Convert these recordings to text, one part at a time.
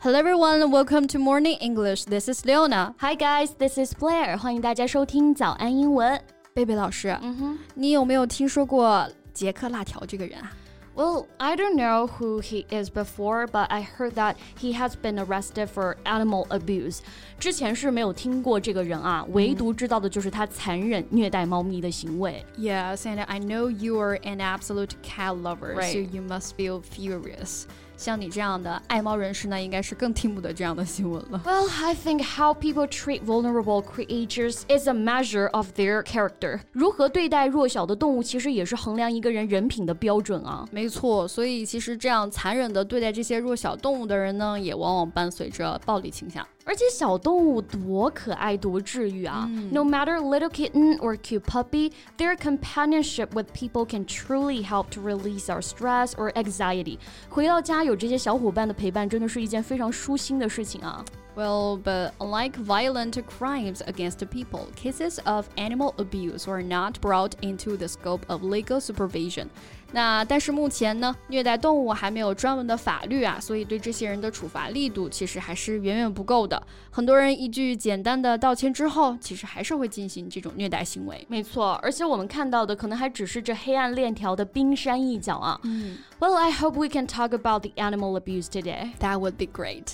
Hello everyone, welcome to Morning English. This is Leona. Hi guys, this is Blair. 欢迎大家收听早安英文。贝贝老师，嗯哼。你有没有听说过杰克辣条这个人啊？Well, I don't know who he is before, but I heard that he has been arrested for animal abuse. 之前是没有听过这个人啊，唯独知道的就是他残忍虐待猫咪的行为。Yes, and I know you are an absolute cat lover, right. so you must feel furious. 像你这样的爱猫人士呢，应该是更听不得这样的新闻了。Well, I think how people treat vulnerable creatures is a measure of their character. 如何对待弱小的动物，其实也是衡量一个人人品的标准啊。没错，所以其实这样残忍的对待这些弱小动物的人呢，也往往伴随着暴力倾向。而且小动物多可爱，多治愈啊！No matter little kitten or cute puppy, their companionship with people can truly help to release our stress or anxiety. 回到家有这些小伙伴的陪伴，真的是一件非常舒心的事情啊。Well, but unlike violent crimes against people, cases of animal abuse are not brought into the scope of legal supervision. 那但是目前呢，虐待动物还没有专门的法律啊，所以对这些人的处罚力度其实还是远远不够的。很多人一句简单的道歉之后，其实还是会进行这种虐待行为。没错，而且我们看到的可能还只是这黑暗链条的冰山一角啊。嗯，Well, I hope we can talk about the animal abuse today. That would be great.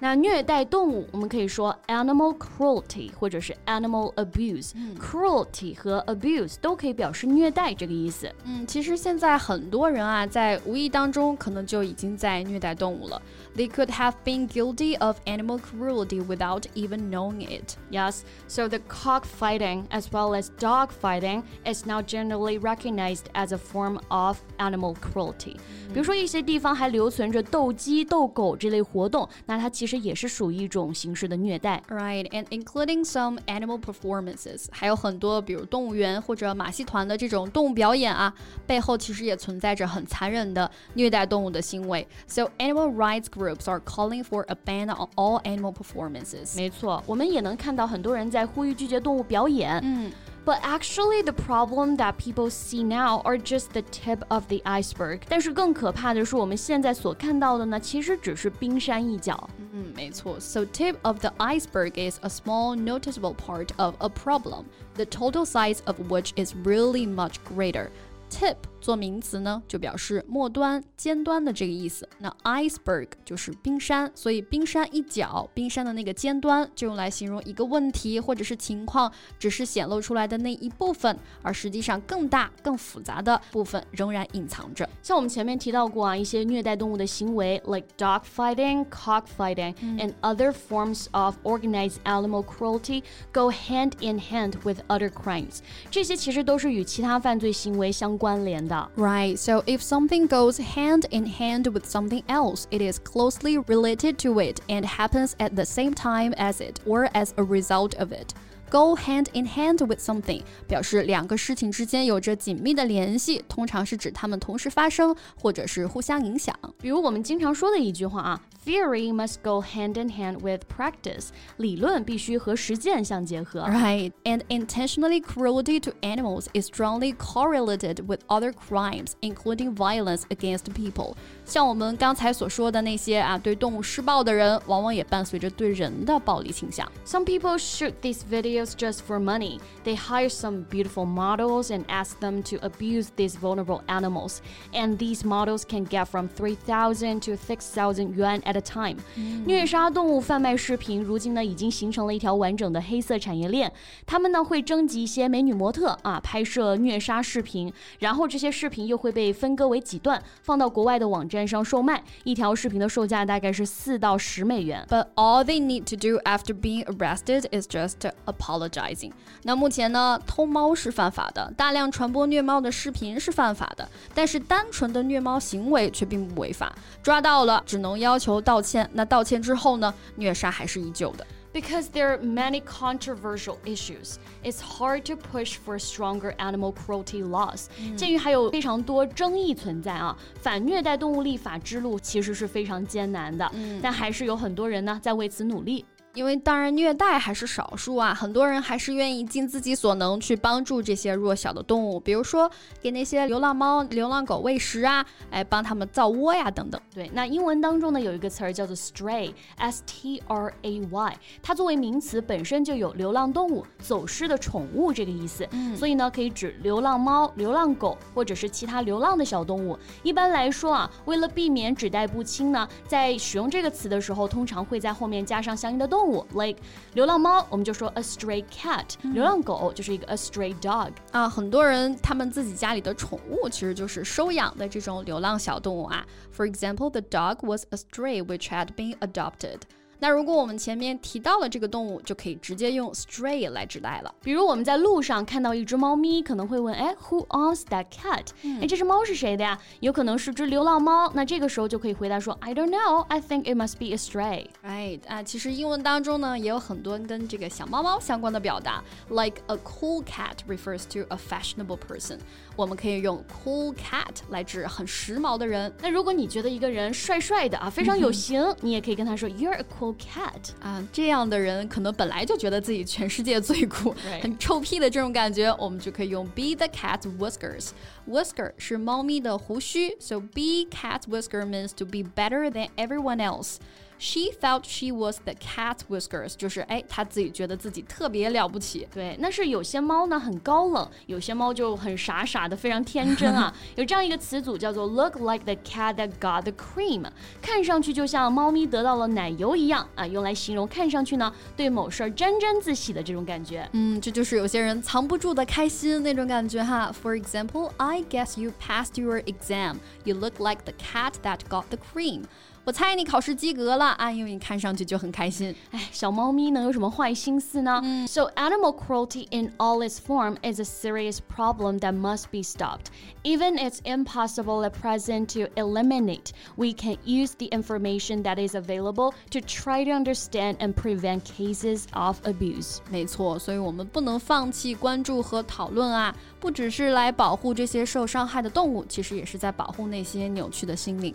那虐待动物，我们可以说 animal cruelty 或者是 animal abuse。cruelty 和 abuse 都可以表示虐待这个意思。嗯，其实现在很多人啊，在无意当中可能就已经在虐待动物了。They could have been guilty of animal cruelty without even knowing it. Yes, so the cockfighting as well as dog fighting is now generally recognized as a form of animal cruelty. 比如说一些地方还留存着斗鸡、斗狗这类活动，那它其 实也是属于一种形式的虐待。Right, and including some animal performances，还有很多比如动物园或者马戏团的这种动物表演啊，背后其实也存在着很残忍的虐待动物的行为。So animal rights groups are calling for a ban on all animal performances。没错，我们也能看到很多人在呼吁拒绝动物表演。嗯。 But actually, the problem that people see now are just the tip of the iceberg. 但是更可怕的是，我们现在所看到的呢，其实只是冰山一角。嗯，没错。So tip of the iceberg is a small, noticeable part of a problem, the total size of which is really much greater. Tip 做名词呢，就表示末端、尖端的这个意思。那 iceberg 就是冰山，所以冰山一角，冰山的那个尖端就用来形容一个问题或者是情况，只是显露出来的那一部分，而实际上更大、更复杂的部分仍然隐藏着。像我们前面提到过啊，一些虐待动物的行为，like dog fighting, cock fighting, and other forms of organized animal cruelty go hand in hand with other crimes。这些其实都是与其他犯罪行为相关联的。Right, so if something goes hand in hand with something else, it is closely related to it and happens at the same time as it or as a result of it. Go hand in hand with something 表示两个事情之间有着紧密的联系，通常是指它们同时发生或者是互相影响。比如我们经常说的一句话啊 ，Theory must go hand in hand with practice，理论必须和实践相结合。Right, and intentionally cruelty to animals is strongly correlated with other crimes, including violence against people. 像我们刚才所说的那些啊，对动物施暴的人，往往也伴随着对人的暴力倾向。Some people shoot these videos just for money. They hire some beautiful models and ask them to abuse these vulnerable animals. And these models can get from 3,000 to 6,000 yuan at a time. 虐杀动物贩卖视频，如今呢已经形成了一条完整的黑色产业链。他们呢会征集一些美女模特啊，拍摄虐杀视频，然后这些视频又会被分割为几段，放到国外的网站。站上售卖，一条视频的售价大概是四到十美元。But all they need to do after being arrested is just apologizing。那目前呢，偷猫是犯法的，大量传播虐猫的视频是犯法的，但是单纯的虐猫行为却并不违法。抓到了，只能要求道歉。那道歉之后呢，虐杀还是依旧的。Because there are many controversial issues, it's hard to push for stronger animal cruelty laws. 鉴于还有非常多争议存在啊，反虐待动物立法之路其实是非常艰难的，但还是有很多人呢在为此努力。因为当然虐待还是少数啊，很多人还是愿意尽自己所能去帮助这些弱小的动物，比如说给那些流浪猫、流浪狗喂食啊，哎，帮他们造窝呀等等。对，那英文当中呢有一个词儿叫做 stray，s t r a y，它作为名词本身就有流浪动物、走失的宠物这个意思，嗯所以呢可以指流浪猫、流浪狗或者是其他流浪的小动物。一般来说啊，为了避免指代不清呢，在使用这个词的时候，通常会在后面加上相应的动物。物，like 流浪猫，我们就说 a stray cat；流浪狗就是一个 a stray dog 啊。很多人他们自己家里的宠物其实就是收养的这种流浪小动物啊。For example, the dog was a stray which had been adopted. 那如果我们前面提到了这个动物，就可以直接用 stray 来指代了。比如我们在路上看到一只猫咪，可能会问，哎，Who owns that cat？哎，这只猫是谁的呀？有可能是只流浪猫。那这个时候就可以回答说，I don't know. I think it must be a stray. Right 啊，其实英文当中呢也有很多跟这个小猫猫相关的表达，like a cool cat refers to a fashionable person。我们可以用 cool cat 来指很时髦的人。那如果你觉得一个人帅帅的啊，非常有型，你也可以跟他说，You're a cool cat 啊，这样的人可能本来就觉得自己全世界最酷，很臭屁的这种感觉，我们就可以用 be the cat whiskers。Whisker 是猫咪的胡须，so be cat whisker means to be better than everyone else。 She felt she was the cat whiskers，就是哎，她自己觉得自己特别了不起。对，那是有些猫呢很高冷，有些猫就很傻傻的，非常天真啊。有这样一个词组叫做 look like the cat that got the cream，看上去就像猫咪得到了奶油一样啊，用来形容看上去呢对某事儿沾沾自喜的这种感觉。嗯，这就是有些人藏不住的开心那种感觉哈。For example, I guess you passed your exam. You look like the cat that got the cream. 我猜你考试及格了啊，因为你看上去就很开心。哎，小猫咪能有什么坏心思呢、嗯、？So animal cruelty in all its form is a serious problem that must be stopped. Even it's impossible at present to eliminate, we can use the information that is available to try to understand and prevent cases of abuse. 没错，所以我们不能放弃关注和讨论啊！不只是来保护这些受伤害的动物，其实也是在保护那些扭曲的心灵。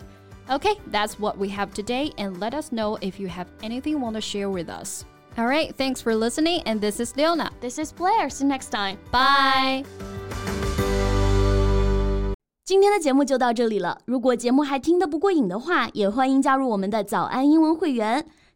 Okay, that's what we have today, and let us know if you have anything you want to share with us. All right, thanks for listening, and this is Leona. This is Blair. See you next time. Bye. 今天的节目就到这里了。如果节目还听得不过瘾的话，也欢迎加入我们的早安英文会员。